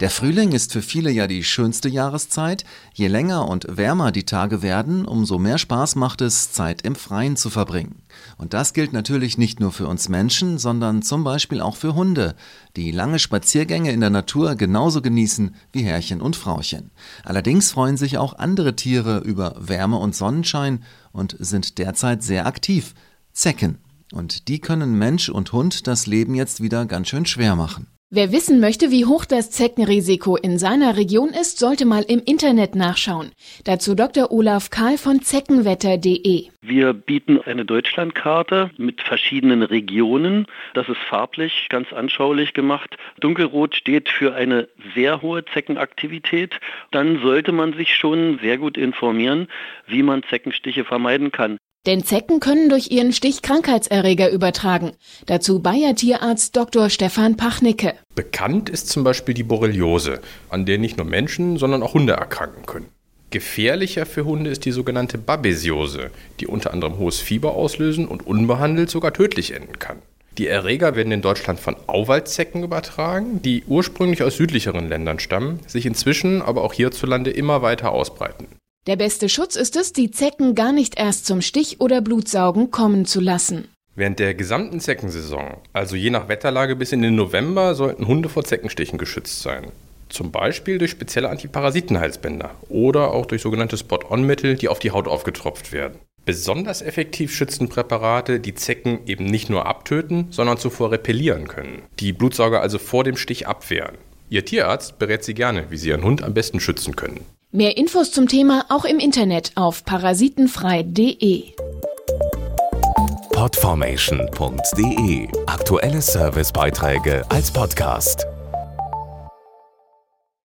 Der Frühling ist für viele ja die schönste Jahreszeit. Je länger und wärmer die Tage werden, umso mehr Spaß macht es, Zeit im Freien zu verbringen. Und das gilt natürlich nicht nur für uns Menschen, sondern zum Beispiel auch für Hunde, die lange Spaziergänge in der Natur genauso genießen wie Herrchen und Frauchen. Allerdings freuen sich auch andere Tiere über Wärme und Sonnenschein und sind derzeit sehr aktiv. Zecken. Und die können Mensch und Hund das Leben jetzt wieder ganz schön schwer machen. Wer wissen möchte, wie hoch das Zeckenrisiko in seiner Region ist, sollte mal im Internet nachschauen. Dazu Dr. Olaf Kahl von zeckenwetter.de. Wir bieten eine Deutschlandkarte mit verschiedenen Regionen. Das ist farblich ganz anschaulich gemacht. Dunkelrot steht für eine sehr hohe Zeckenaktivität. Dann sollte man sich schon sehr gut informieren, wie man Zeckenstiche vermeiden kann. Denn Zecken können durch ihren Stich Krankheitserreger übertragen. Dazu Bayer Tierarzt Dr. Stefan Pachnicke. Bekannt ist zum Beispiel die Borreliose, an der nicht nur Menschen, sondern auch Hunde erkranken können. Gefährlicher für Hunde ist die sogenannte Babesiose, die unter anderem hohes Fieber auslösen und unbehandelt sogar tödlich enden kann. Die Erreger werden in Deutschland von Auwaldzecken übertragen, die ursprünglich aus südlicheren Ländern stammen, sich inzwischen aber auch hierzulande immer weiter ausbreiten. Der beste Schutz ist es, die Zecken gar nicht erst zum Stich oder Blutsaugen kommen zu lassen. Während der gesamten Zeckensaison, also je nach Wetterlage bis in den November, sollten Hunde vor Zeckenstichen geschützt sein. Zum Beispiel durch spezielle Antiparasitenhalsbänder oder auch durch sogenannte Spot-on-Mittel, die auf die Haut aufgetropft werden. Besonders effektiv schützen Präparate, die Zecken eben nicht nur abtöten, sondern zuvor repellieren können. Die Blutsauger also vor dem Stich abwehren. Ihr Tierarzt berät Sie gerne, wie Sie Ihren Hund am besten schützen können. Mehr Infos zum Thema auch im Internet auf parasitenfrei.de. Podformation.de Aktuelle Servicebeiträge als Podcast.